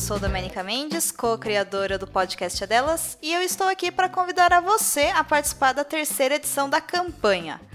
sou Domenica Mendes, co-criadora do podcast é Delas, e eu estou aqui para convidar a você a participar da terceira edição da campanha.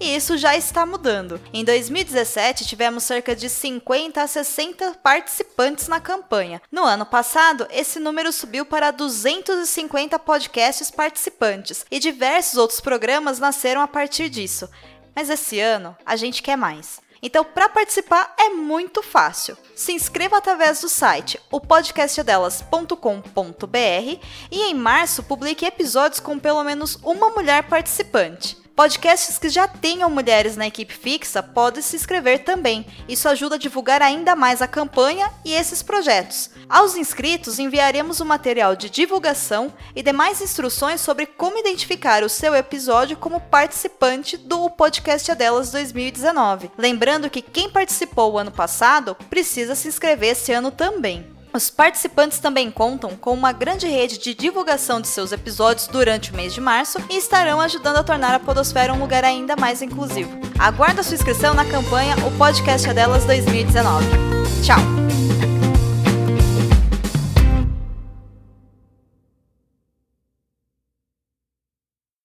e isso já está mudando. Em 2017, tivemos cerca de 50 a 60 participantes na campanha. No ano passado, esse número subiu para 250 podcasts participantes e diversos outros programas nasceram a partir disso. Mas esse ano, a gente quer mais. Então, para participar é muito fácil. Se inscreva através do site opodcastdelas.com.br e em março publique episódios com pelo menos uma mulher participante. Podcasts que já tenham mulheres na equipe fixa podem se inscrever também. Isso ajuda a divulgar ainda mais a campanha e esses projetos. Aos inscritos, enviaremos o um material de divulgação e demais instruções sobre como identificar o seu episódio como participante do Podcast Delas 2019. Lembrando que quem participou o ano passado precisa se inscrever esse ano também. Os participantes também contam com uma grande rede de divulgação de seus episódios durante o mês de março e estarão ajudando a tornar a Podosfera um lugar ainda mais inclusivo. Aguarda sua inscrição na campanha O Podcast é Delas 2019. Tchau!